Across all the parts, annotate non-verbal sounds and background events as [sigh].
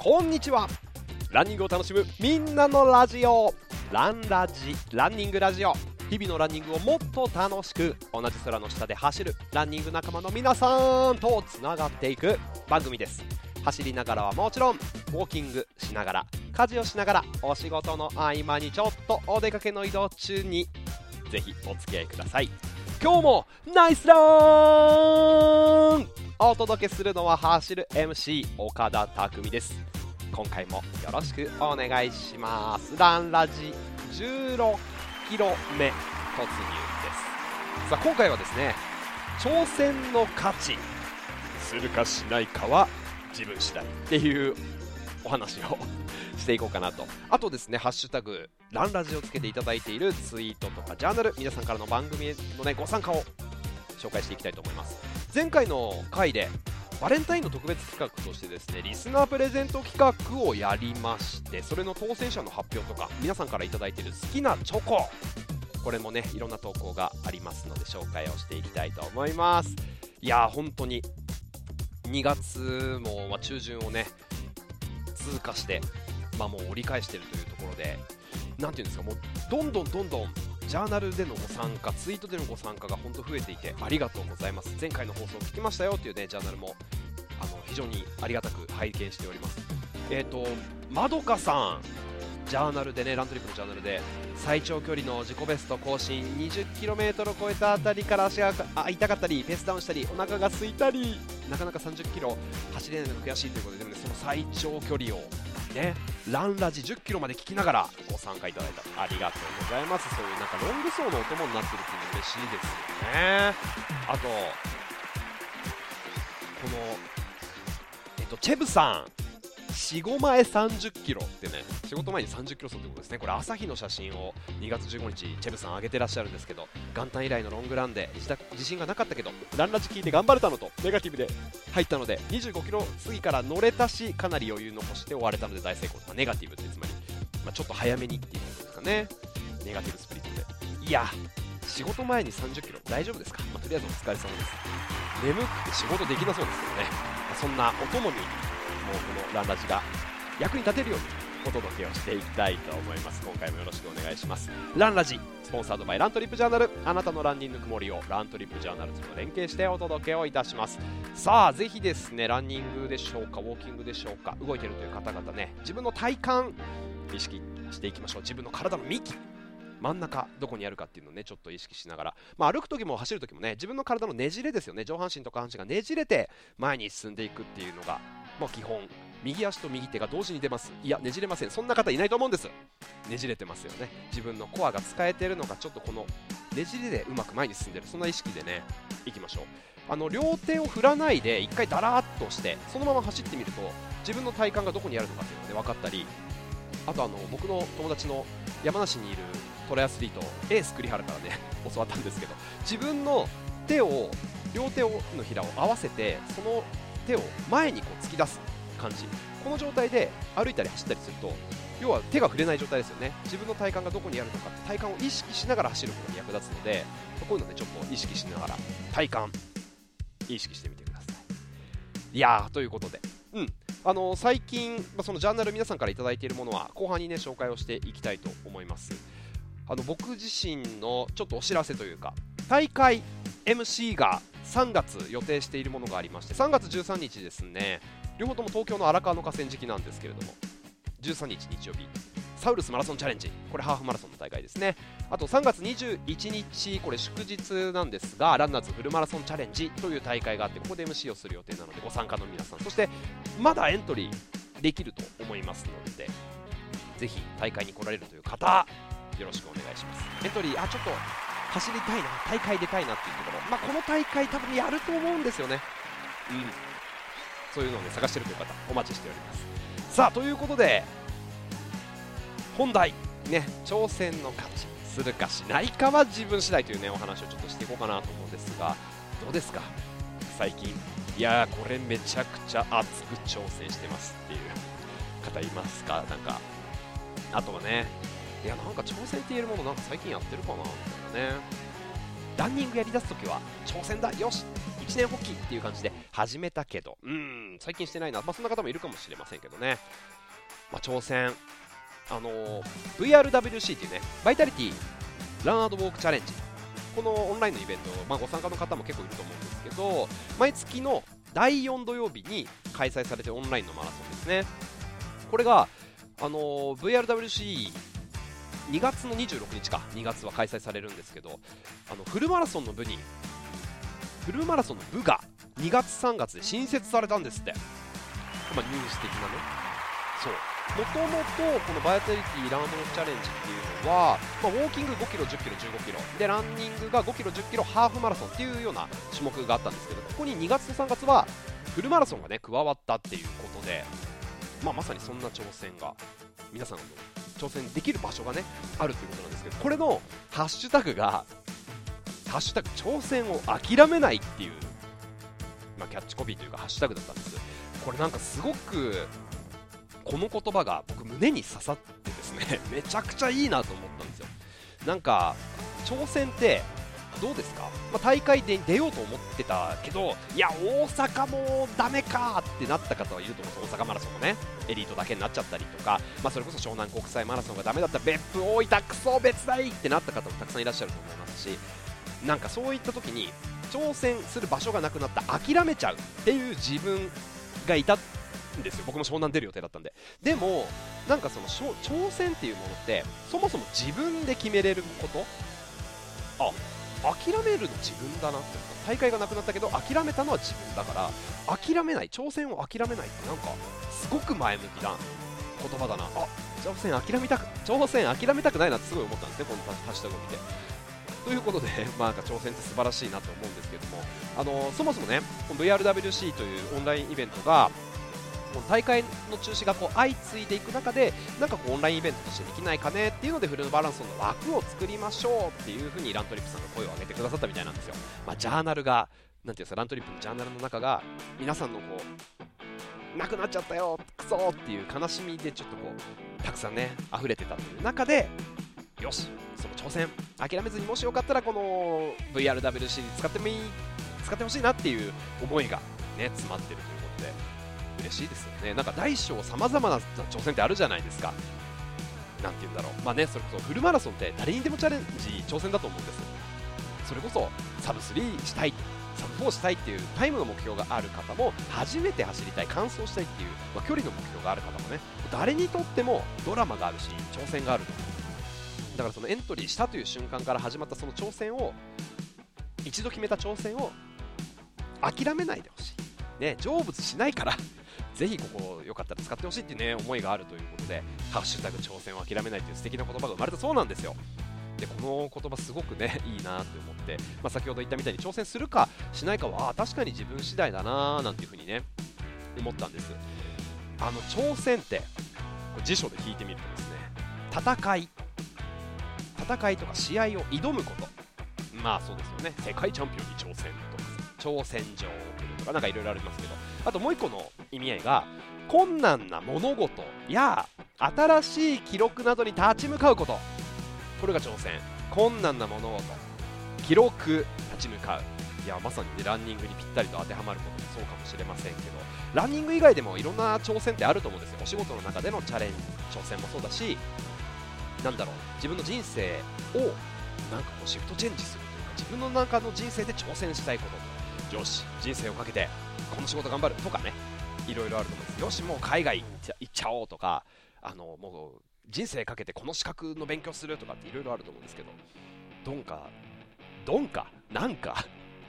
こんにちは。ランニングを楽しむみんなのラジオ。ランラジランニングラジオ。日々のランニングをもっと楽しく同じ空の下で走るランニング仲間の皆さんとつながっていく番組です。走りながらはもちろんウォーキングしながら家事をしながらお仕事の合間にちょっとお出かけの移動中にぜひお付き合いください。今日もナイスランお届けするのは走る MC 岡田匠です。今回もよろしくお願いします。ランラジ16キロ目突入です。さあ今回はですね挑戦の価値するかしないかは自分次第っていうお話を [laughs] していこうかなと。あとですねハッシュタグランラジをつけていただいているツイートとかジャーナル皆さんからの番組へのねご参加を紹介していきたいと思います。前回の回でバレンタインの特別企画としてですねリスナープレゼント企画をやりましてそれの当選者の発表とか皆さんから頂いている好きなチョコ。これもねいろんな投稿がありますので紹介をしていきたいと思います。いやー本当に2月も、ま、中旬をね通過してまあもう折り返してるというところでなんていうんですかもうどんどんどんどんジャーナルでのご参加、ツイートでのご参加が本当増えていてありがとうございます。前回の放送を聞きましたよというね、ジャーナルもあの非常にありがたく拝見しております。えっ、ー、と、まどかさん、ジャーナルでね、ラントリップのジャーナルで最長距離の自己ベスト更新 20km を超えたあたりから足が痛かったり、ペースダウンしたり、お腹が空いたり、なかなか 30km 走れないのが悔しいということで、でもね、その最長距離をね、ランラジ10キロまで聞きながらご参加いただいた。ありがとうございます。そういうなんかロング層のお供になってるっていうの嬉しいですよね。あとこのえっとチェブさん。仕事前30キロってね、仕事前に30キロ走ってことですね、これ朝日の写真を2月15日、チェブさん上げてらっしゃるんですけど、元旦以来のロングランで自自信がなかったけど、ランラジ聞いて頑張れたのと、ネガティブで入ったので、25キロ過ぎから乗れたし、かなり余裕残して終われたので大成功、まあ、ネガティブってつまり、まあ、ちょっと早めにっていうことですかね、ネガティブスプリットで。いや、仕事前に30キロ大丈夫ですか、まあ、とりあえずお疲れ様です。眠くて仕事できなそうですけどね、ま、そんなお供にこのランラジが役に立てるようにお届けをしていきたいと思います。今回もよろしくお願いします。ランラジスポンサードバイラントリップジャーナルあなたのランニング曇りをラントリップジャーナルと連携してお届けをいたします。さあぜひですねランニングでしょうかウォーキングでしょうか動いてるという方々ね自分の体幹意識していきましょう。自分の体の幹真ん中どこにあるかっていうのをねちょっと意識しながら、まあ、歩く時も走る時もね自分の体のねじれですよね。上半身と下半身がねじれて前に進んでいくっていうのが、まあ、基本右足と右手が同時に出ます。いやねじれません。そんな方いないと思うんです。ねじれてますよね。自分のコアが使えてるのがちょっとこのねじれでうまく前に進んでる。そんな意識でねいきましょう。あの両手を振らないで1回だらーっとしてそのまま走ってみると自分の体幹がどこにあるのかっていうのが、ね、分かったりあとあの僕の友達の山梨にいるトライアスリートエース栗原からね [laughs] 教わったんですけど自分の手を両手のひらを合わせてその手を前にこう突き出す感じ。この状態で歩いたり走ったりすると要は手が触れない状態ですよね。自分の体幹がどこにあるのか体幹を意識しながら走ることに役立つのでこういうのねちょっと意識しながら体幹意識してみてください。いやーということで。うん。あの最近、まあ、そのジャーナル皆さんから頂いているものは後半にね紹介をしていきたいと思います。あの僕自身のちょっとお知らせというか大会 MC が3月予定しているものがありまして3月13日ですね両方とも東京の荒川の河川敷なんですけれども13日日曜日サウルスマラソンチャレンジこれハーフマラソンの大会ですね。あと3月21日これ祝日なんですがランナーズフルマラソンチャレンジという大会があってここで MC をする予定なのでご参加の皆さんそしてまだエントリーできると思いますのでぜひ大会に来られるという方よろしくお願いします。エントリーあちょっと走りたいな大会出たいなっていうところ、まあ、この大会多分やると思うんですよね。うん。そういうのを、ね、探してるという方お待ちしております。さあということで本題ね挑戦の価値するかしないかは自分次第というねお話をちょっとしていこうかなと思うんですがどうですか？最近。いやこれめちゃくちゃ熱く挑戦してますっていう方いますか？なんかあとはねいやなんか挑戦って言えるものなんか最近やってるかなみたいなね。ランニングやりだすときは挑戦だよし一年発起っていう感じで始めたけど、うん、最近してないな、まあ、そんな方もいるかもしれませんけどね、まあ、挑戦、あのー、VRWC っていうね、バイタリティランウォークチャレンジ、このオンラインのイベント、まあ、ご参加の方も結構いると思うんですけど、毎月の第4土曜日に開催されてオンラインのマラソンですね。これが、あのー、VRWC 2月の26日か、2月は開催されるんですけど、あのフルマラソンの部に、フルマラソンの部が2月、3月で新設されたんですって、まあ、ニュース的なね、そう、もともとこのバイタリティランドチャレンジっていうのは、まあ、ウォーキング5キロ、10キロ、15キロ。でランニングが5キロ、10キロ、ハーフマラソンっていうような種目があったんですけどここに2月と3月はフルマラソンがね加わったっていうことで、まあ、まさにそんな挑戦が。皆さんの挑戦できる場所がねあるということなんですけどこれのハッシュタグが「ハッシュタグ挑戦を諦めない」っていう、まあ、キャッチコピーというかハッシュタグだったんですこれなんかすごくこの言葉が僕胸に刺さってですねめちゃくちゃいいなと思ったんですよ。なんか挑戦ってどうですか、まあ、大会で出ようと思ってたけど、いや、大阪もダメかってなった方はいると思うんです大阪マラソンもね、エリートだけになっちゃったりとか、まあ、それこそ湘南国際マラソンがダメだった別府大分クソ別大ってなった方もたくさんいらっしゃると思いますし、なんかそういった時に挑戦する場所がなくなった諦めちゃうっていう自分がいたんですよ。僕も湘南出る予定だったんで。でもなんかその挑戦っていうものってそもそも自分で決めれること？あ諦めるの自分だなって大会がなくなったけど諦めたのは自分だから諦めない挑戦を諦めないってなんかすごく前向きな言葉だな。あ挑戦諦めたく挑戦諦めたくないなってすごい思ったんですねこのハッシュタグを見て。ということで、[laughs] まあ、なんか挑戦って素晴らしいなと思うんですけども。あのそもそもね VRWC というオンラインイベントがこの大会の中止がこう相次いでいく中でなんかこうオンラインイベントとしてできないかねっていうのでフルバランスの枠を作りましょうっていう風にラントリップさんが声を上げてくださったみたいなんですよ、まあ、ジャーナルがなていうんですかラントリップのジャーナルの中が皆さんのこうなくなっちゃったよクソっていう悲しみでちょっとこうたくさんね溢れてたという中でよしその挑戦。諦めずにもしよかったらこの VRWC 使ってもいい [laughs] 使ってほしいなっていう思いがね詰まってるということで。嬉しいですよね。なんか大小さまざまな挑戦ってあるじゃないですか。なんて言うんだろう。まあね、それこそフルマラソンって誰にでもチャレンジ、挑戦だと思うんです。それこそサブ3したい、サブ4したいっていうタイムの目標がある方も、初めて走りたい、完走したいっていう、まあ、距離の目標がある方もね、誰にとってもドラマがあるし、挑戦があると。だからそのエントリーしたという瞬間から始まったその挑戦を、一度決めた挑戦を諦めないでほしい。ね、成仏しないからぜひここよかったら使ってほしいっていうね思いがあるということで「ハッシュタグ挑戦を諦めない」という素敵な言葉が生まれたそうなんですよ。でこの言葉すごくねいいなって思って、まあ、先ほど言ったみたいに挑戦するかしないかは確かに自分次第だななんていうふうにね思ったんです。あの挑戦って辞書で聞いてみるとですね戦い。戦いとか試合を挑むこと。まあそうですよね。世界チャンピオンに挑戦とか挑戦状とかなんかいろいろありますけど。あともう一個の意味合いが困難な物事や新しい記録などに立ち向かうこと。これが挑戦。困難な物事。記録立ち向かう。いやまさに、ね、ランニングにぴったりと当てはまることもそうかもしれませんけど。ランニング以外でもいろんな挑戦ってあると思うんですよ。お仕事の中でのチャレンジ挑戦もそうだしなんだろう。自分の人生をなんかこうシフトチェンジするというか自分の中の人生で挑戦したいこと。よし人生をかけてこの仕事頑張るとかね。いろいろあると思うんです。よしもう海外行っちゃおうとかあのもう人生かけてこの資格の勉強するとかっていろいろあると思うんですけどどんかどんかなんか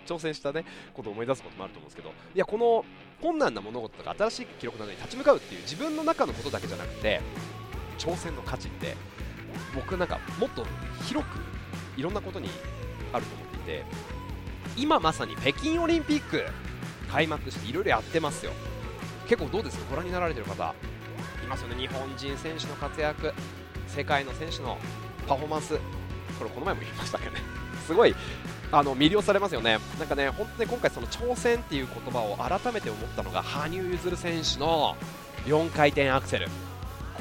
挑戦したねことを思い出すこともあると思うんですけどいやこの困難な物事とか新しい記録などに立ち向かうっていう自分の中のことだけじゃなくて挑戦の価値って僕なんかもっと広くいろんなことにあると思っていて今まさに北京オリンピック開幕していろいろやってますよ。結構どうですか？ご覧になられてる方。いますよね。日本人選手の活躍。世界の選手のパフォーマンス。これこの前も言いましたけどね。[laughs] すごいあの魅了されますよね。なんかね本当に今回その挑戦っていう言葉を改めて思ったのが羽生結弦選手の4回転アクセル。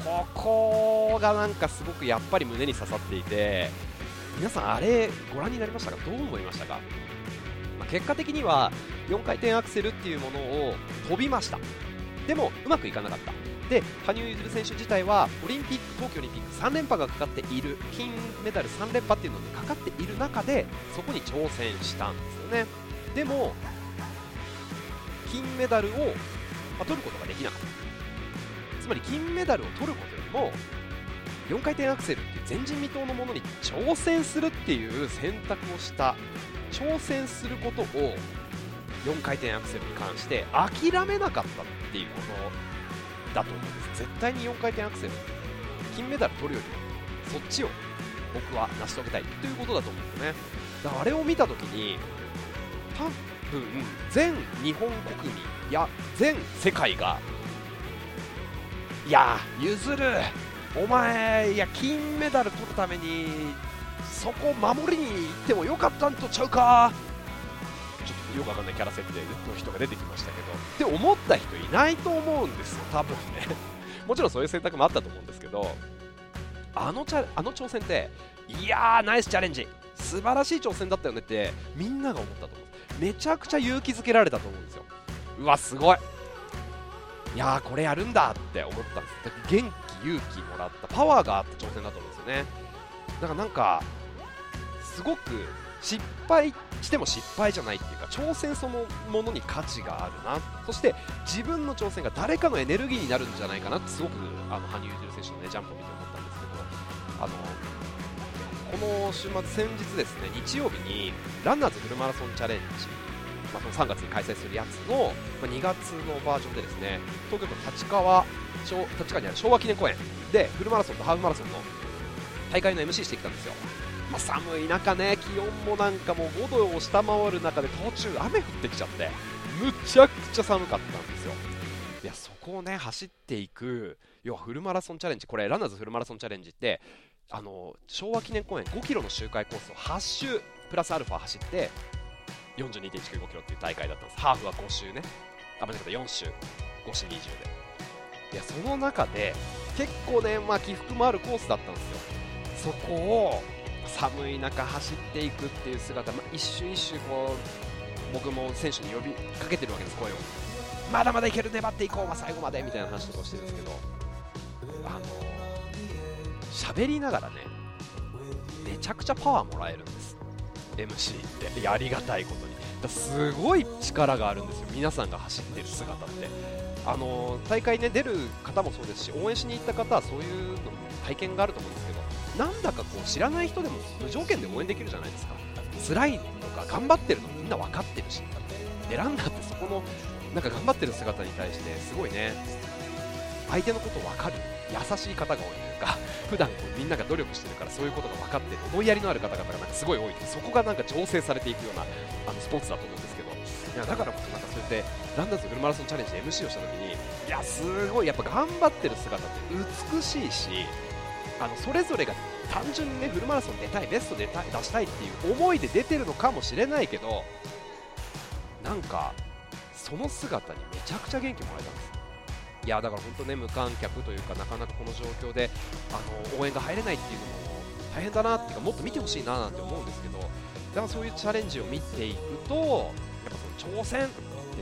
ここがなんかすごくやっぱり胸に刺さっていて皆さんあれご覧になりましたか？どう思いましたか？ま結果的には4回転アクセルっていうものを飛びました。でもうまくいかなかった。で羽生結弦選手自体はオリンピック冬季オリンピック3連覇がかかっている金メダル3連覇っていうのにかかっている中でそこに挑戦したんですよね。でも金メダルを、まあ、取ることができなかった。つまり金メダルを取ることよりも4回転アクセルっていう前人未到のものに挑戦するっていう選択をした。挑戦することを4回転アクセルに関して諦めなかったっていうことだと思うんです絶対に4回転アクセル金メダル取るよりもそっちを僕は成し遂げたいということだと思うんですねだからあれを見た時に多分全日本国民や全世界がいや譲るお前いや金メダル取るためにそこ守りに行ってもよかったんとちゃうか。よくわかんないキャラ設定の人が出てきましたけどって思った人いないと思うんですよ多分ね。[laughs] もちろんそういう選択もあったと思うんですけどあのチャあの挑戦っていやーナイスチャレンジ素晴らしい挑戦だったよねってみんなが思ったと思うめちゃくちゃ勇気づけられたと思うんですよ。うわすごい。いやーこれやるんだって思ったんです。だ元気勇気もらったパワーがあった挑戦だと思うんですよね。だからなんかすごく失敗しても失敗じゃないっていうか挑戦そのものに価値があるな。そして自分の挑戦が誰かのエネルギーになるんじゃないかなってすごくあの羽生結弦選手の、ね、ジャンプを見て思ったんですけどあのこの週末、先日ですね日曜日にランナーズフルマラソンチャレンジまあ、その3月に開催するやつの、ま、2月のバージョンでですね東京都立川立川にある昭和記念公園でフルマラソンとハーフマラソンの大会の MC してきたんですよ、まあ、寒い中ね気温もなんかもう5度を下回る中で途中雨降ってきちゃってむちゃくちゃ寒かったんですよ。いやそこをね走っていく要はフルマラソンチャレンジこれランナーズフルマラソンチャレンジってあの昭和記念公園5キロの周回コースを8周プラスアルファ走って42.195キロっていう大会だったんです。ハーフは5周ね。あ間違った。4周。5周20で。いやその中で結構ね、まあ、起伏もあるコースだったんですよ。そこを寒い中走っていくっていう姿、まあ、一瞬一瞬こう僕も選手に呼びかけてるわけです声を。まだまだいける粘っていこう、まあ、最後までみたいな話とかをしてるんですけどあの喋りながらねめちゃくちゃパワーもらえるんです。MC って。ありがたいことに。だすごい力があるんですよ皆さんが走ってる姿って。あの大会ね出る方もそうですし応援しに行った方はそういうの体験があると思うんです。なんだかこう知らない人でも無条件で応援できるじゃないですか。辛いとか頑張ってるのみんな分かってるし。でランナーってそこのなんか頑張ってる姿に対してすごいね。相手のこと分かる。優しい方が多いというか [laughs] 普段こうみんなが努力してるからそういうことが分かって思いやりのある方々がなんかすごい多い。そこがなんか調整されていくようなあのスポーツだと思うんですけど。いやだからこそなんかそうやってランダーズフルマラソンチャレンジで MC をした時にいやすごいやっぱ頑張ってる姿って美しいしあのそれぞれが単純にねフルマラソン出たいベスト出たい出したいっていう思いで出てるのかもしれないけどなんかその姿にめちゃくちゃ元気もらえたんですいやだから本当ね無観客というかなかなかこの状況であの応援が入れないっていうのも大変だなっていうかもっと見てほしいななんて思うんですけどだからそういうチャレンジを見ていくとやっぱその挑戦って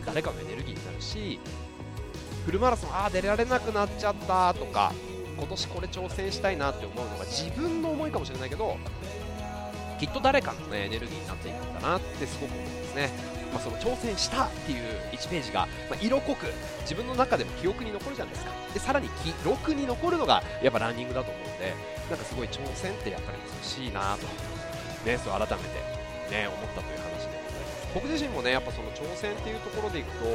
誰かのエネルギーになるしフルマラソンああ出られなくなっちゃったとか今年これ挑戦したいなって思うのが自分の思いかもしれないけどきっと誰かの、ね、エネルギーになっていくんだなってすごく思うんですね。まあ、その挑戦したっていう1ページが、ま、色濃く自分の中でも記憶に残るじゃないですか。でさらに記録に残るのがやっぱランニングだと思うんでなんかすごい挑戦ってやっぱり美しいなと、ね、そう改めて、ね、思ったという話でございます。僕自身もねやっぱその挑戦っていうところでいくと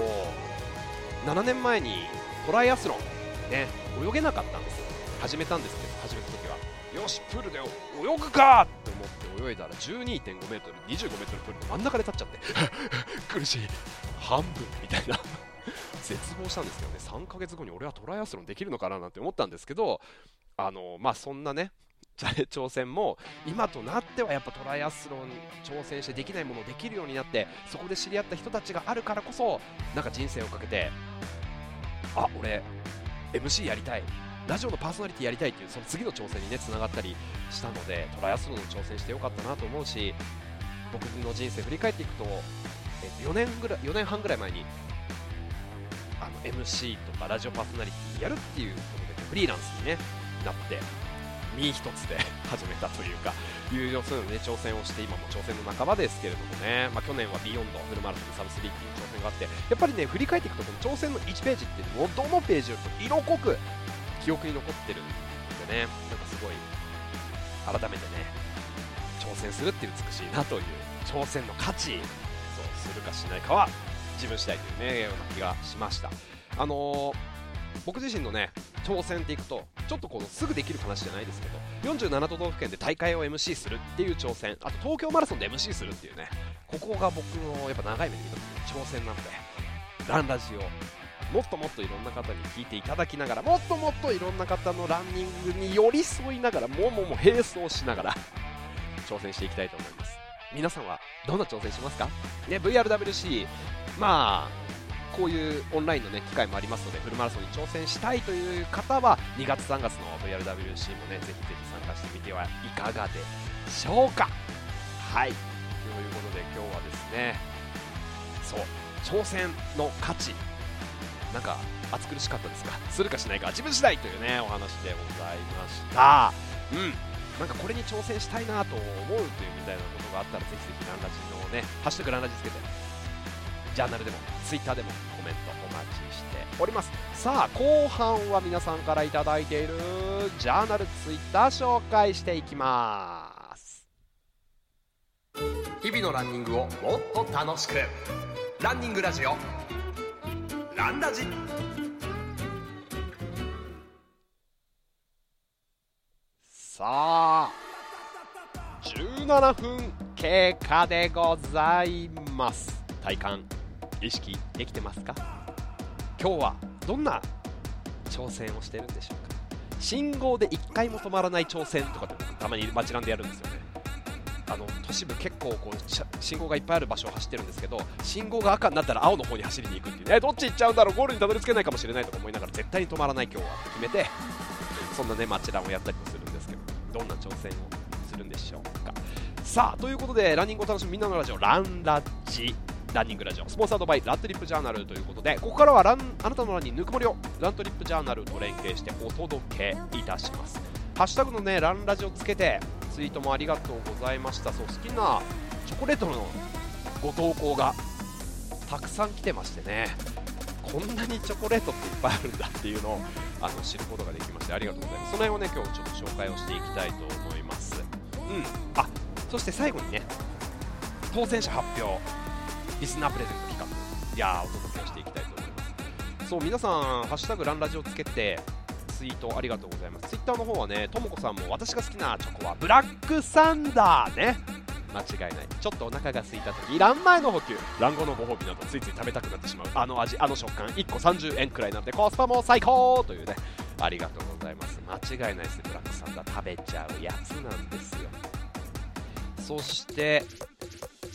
7年前にトライアスロン、ね、泳げなかったんですよ。始めたんですけど始めた時はよしプールで泳ぐか！って思って泳いだら 12.5m25m プールの真ん中で立っちゃって [laughs] 苦しい。半分みたいな。[laughs] 絶望したんですけどね。3ヶ月後に俺はトライアスロンできるのかななんて思ったんですけどあのまあそんなね [laughs] 挑戦も今となってはやっぱトライアスロン挑戦してできないものをできるようになってそこで知り合った人たちがあるからこそなんか人生をかけてあ俺 MC やりたい。ラジオのパーソナリティやりたいっていうその次の挑戦にねつながったりしたのでトライアスロンに挑戦してよかったなと思うし僕の人生振り返っていくとえー、4年ぐらい4年半ぐらい前にあの MC とかラジオパーソナリティやるっていうことで、フリーランスに、ね、なって身一つで始めたというかいうそういうの、ね、挑戦をして今も挑戦の半ばですけれどもね、まあ、去年はビヨンドフルマラソンサブ3っていう挑戦があってやっぱりね振り返っていくとこの挑戦の1ページっていうのもどのページよりも色濃く記憶に残ってるんでね。なんかすごい改めてね挑戦するって美しいなという挑戦の価値そうするかしないかは自分次第というねような気がしました。あのー、僕自身のね挑戦っていくとちょっとこのすぐできる話じゃないですけど47都道府県で大会を MC するっていう挑戦あと東京マラソンで MC するっていうねここが僕のやっぱ長い目で見た時の挑戦なのでランラジオもっともっといろんな方に聞いていただきながらもっともっといろんな方のランニングに寄り添いながらももも並走しながら挑戦していきたいと思います。皆さんはどんな挑戦しますか、ね、VRWC まあこういうオンラインの、ね、機会もありますのでフルマラソンに挑戦したいという方は2月3月の VRWC もねぜひぜひ参加してみてはいかがでしょうか。はい。ということで今日はですねそう挑戦の価値。なんか暑苦しかったですか？[laughs] するかしないか？自分次第というねお話でございました。うん。なんかこれに挑戦したいなと思うというみたいなことがあったらぜひぜひランラジのねハッシュタグランラジつけてジャーナルでもツイッターでもコメントお待ちしております。さあ後半は皆さんから頂いているジャーナルツイッター紹介していきます。日々のランニングをもっと楽しく。ランニングラジオランラジ。さあ17分経過でございます。体感意識できてますか？今日はどんな挑戦をしてるんでしょうか？信号で1回も止まらない挑戦とかって僕たまに街なんでやるんですよね。あの都市部結構こう信号がいっぱいある場所を走ってるんですけど信号が赤になったら青の方に走りに行くっていうね。どっち行っちゃうんだろう？ゴールにたどり着けないかもしれないとか思いながら絶対に止まらない今日は。って決めてそんなね街ランをやったりもするんですけど。どんな挑戦をするんでしょうか。さあということでランニングを楽しむみんなのラジオランラッジ。ランニングラジオ。スポンサードバイラントリップジャーナルということでここからはランあなたのランにぬくもりをラントリップジャーナルと連携してお届けいたします。ハッシュタグのねランラジをつけてツイートもありがとうございました。そう好きなチョコレートのご投稿がたくさん来てましてね。こんなにチョコレートっていっぱいあるんだっていうのをあの知ることができましてありがとうございます。その辺をね今日ちょっと紹介をしていきたいと思います。うん。あそして最後にね当選者発表。リスナープレゼント企画。いやーお届けをしていきたいと思います。そう皆さん「ハッシュタグランラジ」をつけてツイートありがとうございます。ツイッターの方はねともこさんも私が好きなチョコはブラックサンダーね。間違いない。ちょっとお腹が空いた時ラン前の補給。ラン後のご褒美などついつい食べたくなってしまう。あの味あの食感。1個30円くらいなんでコスパも最高というね。ありがとうございます。間違いないですね。ブラックサンダー食べちゃうやつなんですよ。そして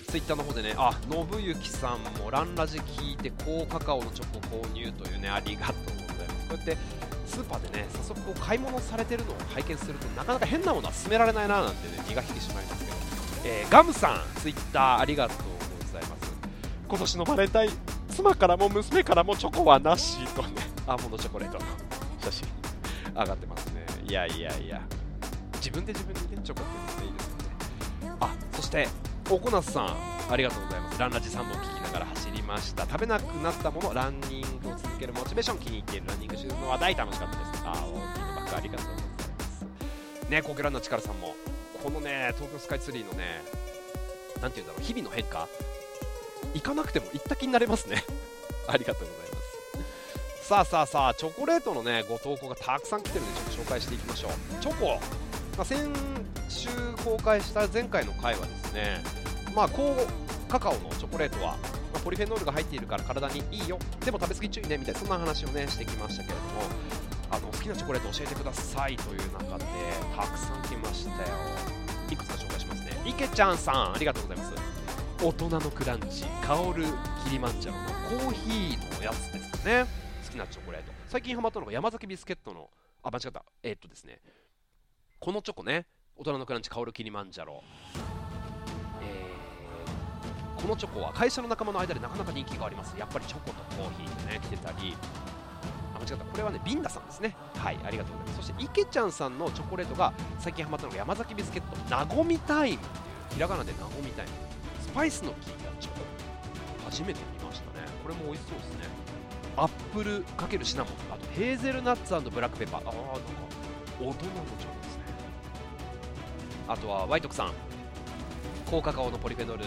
ツイッターの方でね、あ、信行さんもランラジ聞いて高カカオのチョコ購入というね、ありがとうございます。こうやってスーパーでね、早速こう買い物されてるのを拝見するとなかなか変なものは勧められないななんてね、気が引き締まりますけど、えー、ガムさん、ツイッターありがとうございます。今年のバレンタイン、妻からも娘からもチョコはなしとね、アーモンドチョコレートの写真上がってますね。いやいやいや、自分で自分にね、チョコっていいですよね。あ、そしておこなさんありがとうございますランラジ3本聞きながら走りました。食べなくなったものランニングを続けるモチベーション気に入っているランニングシューズの話題楽しかったです。あー大きいのばっかありがとうございます。ねコケランの力さんもこのね東京スカイツリーのねなんて言うんだろう日々の変化行かなくても行った気になれますね。[laughs] ありがとうございます。さあさあさあチョコレートのねご投稿がたくさん来てるんでちょっと紹介していきましょう。チョコ、まあ、先週公開した前回の回はですねまあ高カカオのチョコレートは、まあ、ポリフェノールが入っているから体にいいよ。でも食べ過ぎ注意ねみたいなそんな話をねしてきましたけれども。あの好きなチョコレート教えてくださいという中でたくさん来ましたよ。いくつか紹介しますね。池ちゃんさんありがとうございます。大人のクランチ香るキリマンジャロのコーヒーのやつですね。好きなチョコレート。最近ハマったのが山崎ビスケットのあ間違った。えー、っとですね。このチョコね。大人のクランチ香るキリマンジャロ、このチョコは会社の仲間の間でなかなか人気があります。やっぱりチョコとコーヒーでね来てたり。あ間違った。これはねビンダさんですね。はいありがとうございます。そして池ちゃんさんのチョコレートが最近ハマったのが山崎ビスケットなごみタイムっていうひらがなでなごみタイム。スパイスの効いたチョコ初めて見ましたね。これも美味しそうですね。アップル×シナモンあとヘーゼルナッツブラックペッパー。ああなんか大人のチョコですね。あとはワイトクさん。高カカオのポリフェノール。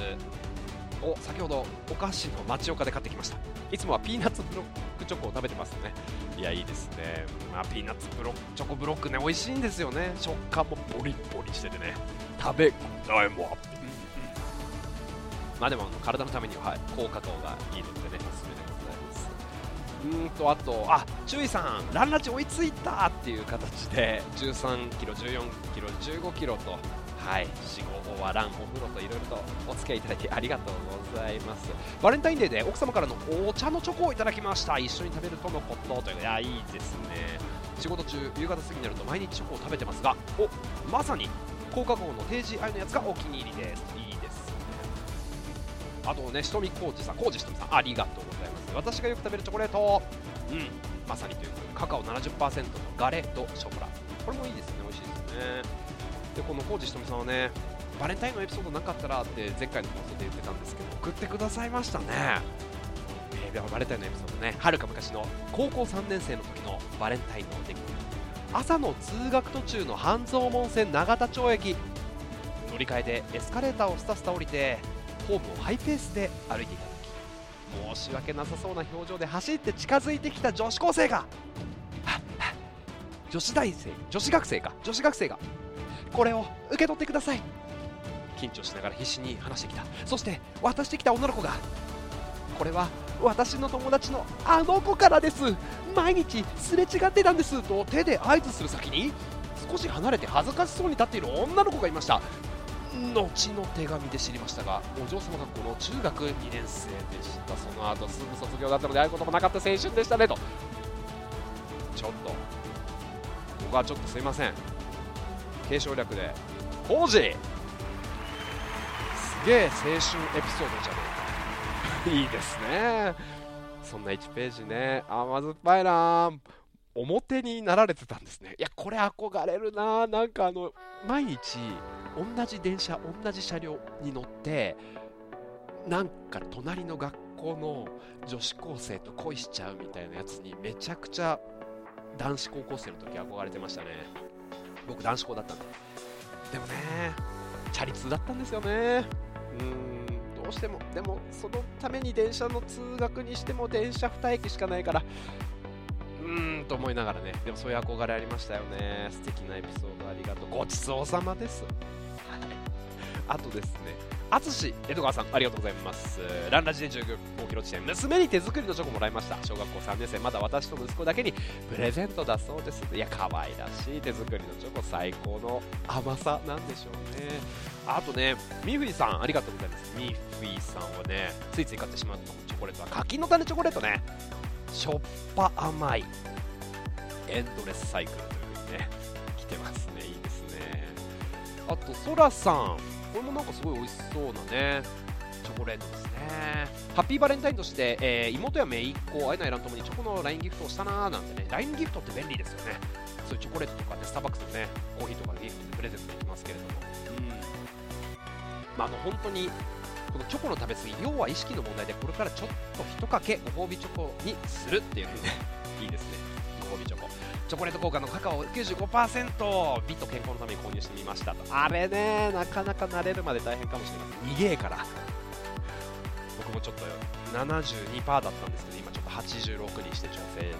を先ほどお菓子の町岡で買ってきました。いつもはピーナッツブロックチョコを食べてますね。いやいいですね。まあピーナッツブロックチョコブロックね美味しいんですよね。食感もボリボリしててね。食べ応えもあって、うんうん、まあでも体のためには、はい、高カカオがいいのでねおすすめでございます。うんとあとあ注意さんランラチ追いついたっていう形で13キロ14キロ15キロとはい。仕事はランお風呂といろいろとお付き合いいただきありがとうございます。バレンタインデーで奥様からのお茶のチョコをいただきました。一緒に食べるとのことといういやいいですね。仕事中夕方過ぎになると毎日チョコを食べてますがおまさに高価号の定時愛のやつがお気に入りです。いいですね。あとね、しとみこうじさん、こうじさん、ありがとうございます。私がよく食べるチョコレート、うん、まさにというカカオ70%のガレとショコラ。これもいいですね、美味しいですね。でこの浩二ひとみさんはねバレンタインのエピソードなかったらって前回の放送で言ってたんですけど送ってくださいましたね、えー、バレンタインのエピソードね。はるか昔の高校3年生の時のバレンタインの出来事。朝の通学途中の半蔵門線永田町駅。乗り換えでエスカレーターをスタスタ降りてホームをハイペースで歩いていた時。申し訳なさそうな表情で走って近づいてきた女子高生が。女子大生女子学生か。女子学生が。これを受け取ってください。緊張しながら必死に話してきた。そして渡してきた女の子がこれは私の友達のあの子からです。毎日すれ違ってたんです。と手で合図する先に少し離れて恥ずかしそうに立っている女の子がいました。後の手紙で知りましたがお嬢様学校の中学2年生でした。その後すぐ卒業だったので会うこともなかった青春でしたね。と。ちょっと。僕はちょっとすいません。継承略で「コージ!」すげえ青春エピソードじゃねえか。[laughs] いいですね。そんな1ページね。甘酸っぱいな表になられてたんですね。いやこれ憧れるな。なんかあの毎日同じ電車同じ車両に乗ってなんか隣の学校の女子高生と恋しちゃうみたいなやつにめちゃくちゃ男子高校生の時憧れてましたね。僕男子校だったんで。でもねチャリ通だったんですよね。うんどうしても。でもそのために電車の通学にしても電車2駅しかないからうーんと思いながらね。でもそういう憧れありましたよね。素敵なエピソードありがとう。ごちそうさまです。あとですね淳江戸川さんありがとうございます。ランラジで15キロ地点娘に手作りのチョコもらいました。小学校3年生まだ私と息子だけにプレゼントだそうです。いや可愛らしい手作りのチョコ最高の甘さなんでしょうね。あとねミフィさんありがとうございます。ミフィさんはねついつい買ってしまったチョコレートは柿の種チョコレートね。しょっぱ甘いエンドレスサイクルという風にね来てますね。いいですね。あとそらさん。これもなんかすごい美味しそうなねチョコレートですね。ハッピーバレンタインとして、えー、妹や姪っ子会えないランともにチョコの LINE ギフトをしたなーなんてね LINE ギフトって便利ですよね。そういうチョコレートとかねスターバックスのねコーヒーとかギフトでプレゼントできますけれども。うん。まああの本当にこのチョコの食べ過ぎ要は意識の問題でこれからちょっと一かけご褒美チョコにするっていう風にいいですね。ご褒美チョコチョコレート効果のカカオ95%美と健康のために購入してみましたと。あれねなかなか慣れるまで大変かもしれません逃げえから。僕もちょっと72%だったんですけど今ちょっと86にして挑戦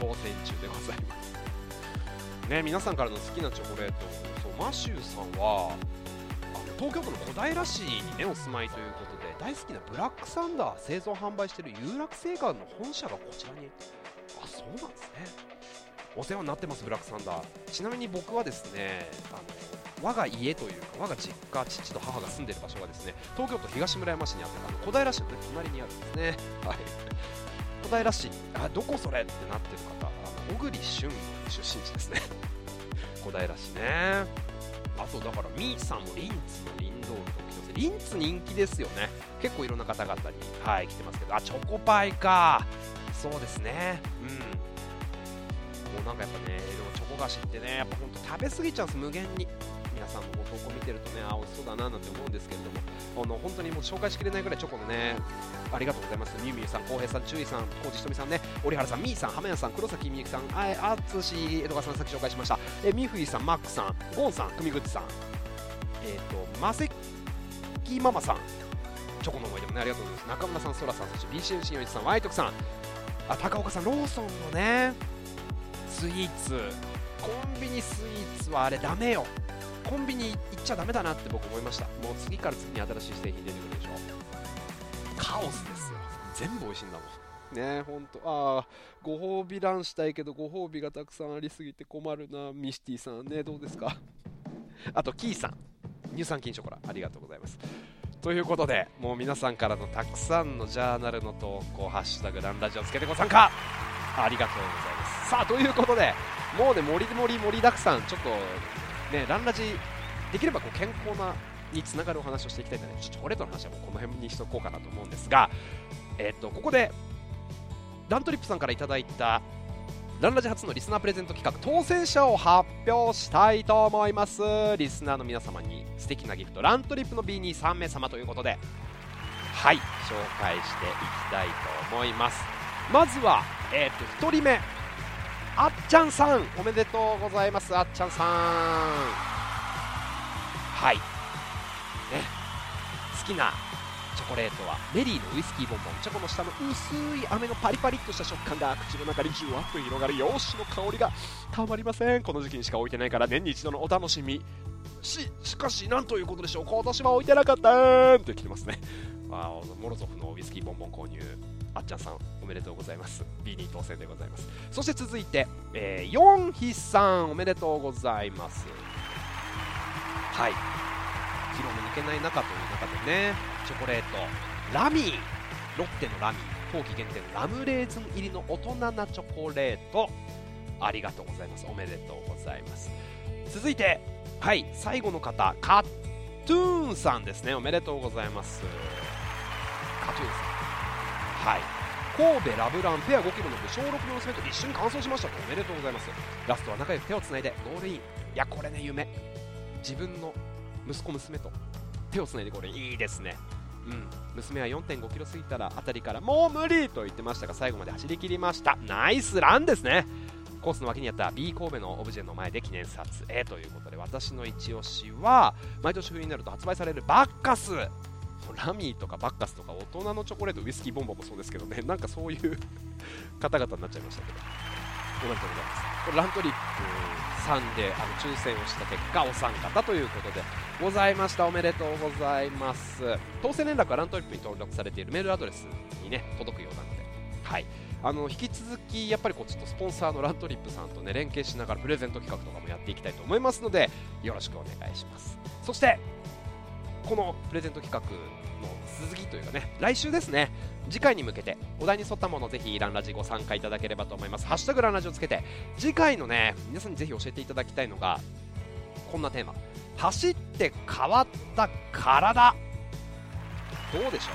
挑戦中でございます。ね皆さんからの好きなチョコレート。そうマシューさんは東京都の小平市にねお住まいということで大好きなブラックサンダー製造販売している有楽製菓の本社がこちらに。そうなんですね。お世話になってますブラックサンダーちなみに僕はですねあの我が家というか我が実家父と母が住んでる場所がですね東京都東村山市にあってあの小平市の、ね、隣にあるんですね。はい。小平市あどこそれってなってる方あの小栗旬の出身地ですね。[laughs] 小平市ね。あとだからミーさんもリンツのリンドールとリンツ人気ですよね。結構いろんな方々に、はい、来てますけど。あチョコパイか。そうですね。うん。もうなんかやっぱねでもチョコ菓子ってねやっぱほんと食べ過ぎちゃうんです無限に。皆さんのご投稿見てるとねあ美味しそうだななんて思うんですけれども。あの本当にもう紹介しきれないぐらいチョコのねありがとうございます。みゆみゆさん浩平さん注意さん浩二ひとみさんね。折原さんみーさん浜谷さん黒崎みゆきさんああつし江戸川さんさっき紹介しました。えみふいさんマックさんゴンさん組口さん。えっ、ー、とませきママさん。チョコの思い出もねありがとうございます。中村さんそらさんそして BCM 新一さんワイトクさん。あ高岡さんローソンのねスイーツ。コンビニスイーツはあれダメよ。コンビニ行っちゃダメだなって僕思いました。もう次から次に新しい製品出てくるでしょ。カオスですよ。全部美味しいんだもん。ねほんと。ああご褒美ランしたいけどご褒美がたくさんありすぎて困るな。ミシティさんねどうですか？あとキーさん。乳酸菌ショコラ。ありがとうございます。ということでもう皆さんからのたくさんのジャーナルの投稿「ハッシュタグランラジオ」つけてご参加。ありがとうございます。さあということでもうね盛り盛り盛りだくさんちょっとね、ランラジ、できればこう健康なにつながるお話をしていきたいので、チョコレートの話はもうこの辺にしておこうかなと思うんですが、え、っとここでラントリップさんからいただいたランラジ初のリスナープレゼント企画当選者を発表したいと思います。リスナーの皆様に素敵なギフトラントリップの B に3名様ということではい紹介していきたいと思います。まずは、えー、と1人目あっちゃんさんおめでとうございますあっちゃんさん。はい。ね好きなチョコレートはメリーのウイスキーボンボン。チョコの下の薄い飴のパリパリっとした食感が口の中にじゅわっと広がる洋酒の香りがたまりません。この時期にしか置いてないから年に一度のお楽しみ。ししかしなんということでしょう。今年は置いてなかったん。って来てますね。あモロゾフのウイスキーボンボン購入。あっちゃんさんおめでとうございます。B2 当選でございます。そして続いて、えー、ヨンヒさんおめでとうございます。はい。議論の抜けない中という中でね。チョコレートラミーロッテのラミー冬季限定のラムレーズン入りの大人なチョコレートありがとうございます。おめでとうございます。続いてはい最後の方カットゥーンさんですね。おめでとうございます。カトゥーンさん。はい。神戸ラブランペア 5kg の部小6の娘と一緒に完走しましたと。おめでとうございます。ラストは仲良く手をつないでゴールイン。いやこれね夢。自分の息子娘と手をつないでこれいいですね。うん、娘は4 5キロ過ぎたら辺りからもう無理と言ってましたが最後まで走り切りました。ナイスランですね。コースの脇にあった B 神戸のオブジェの前で記念撮影ということで私の一押しは毎年冬になると発売されるバッカス。ラミーとかバッカスとか大人のチョコレートウイスキーボンボンもそうですけどね。[laughs] なんかそういう方々になっちゃいましたけど。おめでとうございます。これラントリック3であの抽選をした結果お三方ということでございました。おめでとうございます。当選連絡はラントリップに登録されているメールアドレスにね届くようなのではい。あの引き続き、やっぱりこうちょっとスポンサーのラントリップさんと、ね、連携しながらプレゼント企画とかもやっていきたいと思いますのでよろしくお願いします。そしてこのプレゼント企画の続きというかね来週ですね。次回に向けてお題に沿ったものをぜひランラジご参加いただければと思います。ハッシュタグランラジをつけて次回のね皆さんにぜひ教えていただきたいのがこんなテーマ。走って変わった体。どうでしょ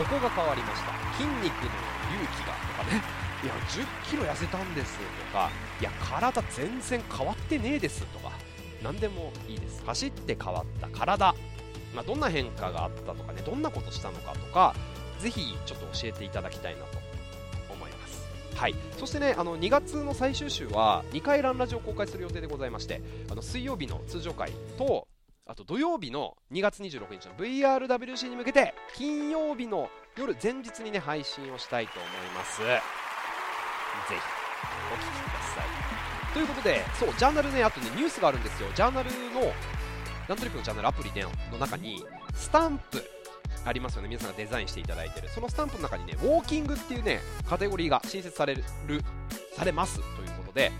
う。ここが変わりました。筋肉の隆起がとかね。いや1 0キロ痩せたんです。とかいや体全然変わってねえです。とか何でもいいです。走って変わった体。まあ、どんな変化があったとかねどんなことしたのかとかぜひちょっと教えていただきたいなと思います。はい。そしてねあの2月の最終週は2回ランラジを公開する予定でございましてあの水曜日の通常回とあと土曜日の2月26日の VRWC に向けて金曜日の夜前日にね配信をしたいと思います。ぜひお聴きください。ということでそうジャーナルねあとねニュースがあるんですよ。ジャーナルのラントリップのチャンネルアプリでの中にスタンプありますよね。皆さんがデザインしていただいてる。そのスタンプの中にねウォーキングっていうねカテゴリーが新設されるされますということで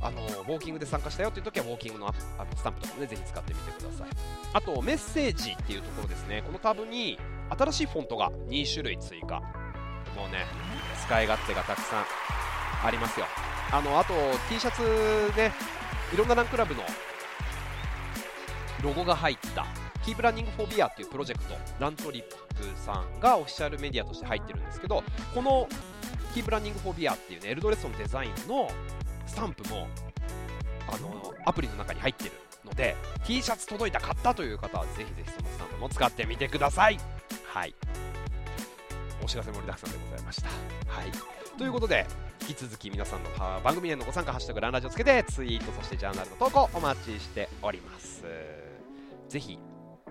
あのウォーキングで参加したよっていう時はウォーキングのあのスタンプとかもねぜひ使ってみてください。あとメッセージっていうところですね。このタブに新しいフォントが2種類追加もうね使い勝手がたくさんありますよ。あのあと T シャツねいろんなランクラブのロゴが入った。キープランニングフォービアっていうプロジェクトラントリップさんがオフィシャルメディアとして入ってるんですけどこのキープランニングフォービアっていうねエルドレッソのデザインのスタンプもあのアプリの中に入ってるので T シャツ届いた買ったという方はぜひぜひそのスタンプも使ってみてください。はい。お知らせ盛りだくさんでございました。はい。ということで引き続き皆さんの番組へのご参加「ハッシュタグランラジ」をつけてツイートそしてジャーナルの投稿お待ちしております。ぜひ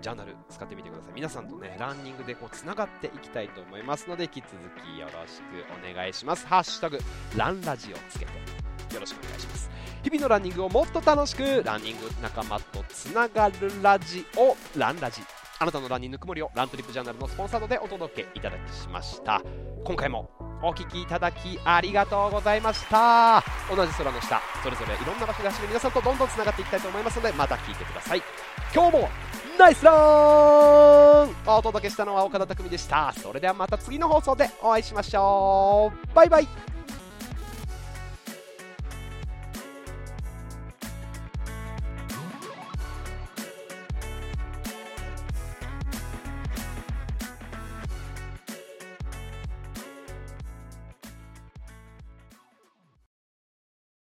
ジャーナル使ってみてください。皆さんとねランニングでこうつながっていきたいと思いますので引き続きよろしくお願いします。ハッシュタグランラジをつけてよろしくお願いします。日々のランニングをもっと楽しくランニング仲間とつながるラジオランラジ。あなたのランニングぬくもりをラントリップジャーナルのスポンサードでお届けいただきしました。今回もお聴きいただきありがとうございました。同じ空の下それぞれいろんな場所で走る皆さんとどんどんつながっていきたいと思いますのでまた聞いてください。今日もナイスラン。お届けしたのは岡田匠でした。それではまた次の放送でお会いしましょう。バイバイ。